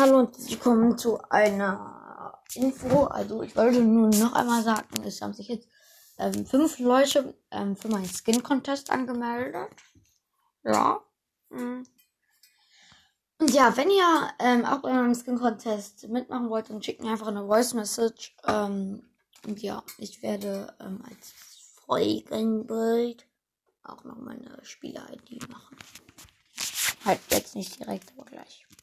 Hallo und willkommen zu einer Info. Also ich wollte nur noch einmal sagen, es haben sich jetzt ähm, fünf Leute ähm, für meinen Skin Contest angemeldet. Ja. Mhm. Und ja, wenn ihr ähm, auch bei meinem Skin Contest mitmachen wollt, dann schickt mir einfach eine Voice Message. Ähm, und ja, ich werde ähm, als Folgenbild auch noch meine Spieler-ID machen. Halt jetzt nicht direkt.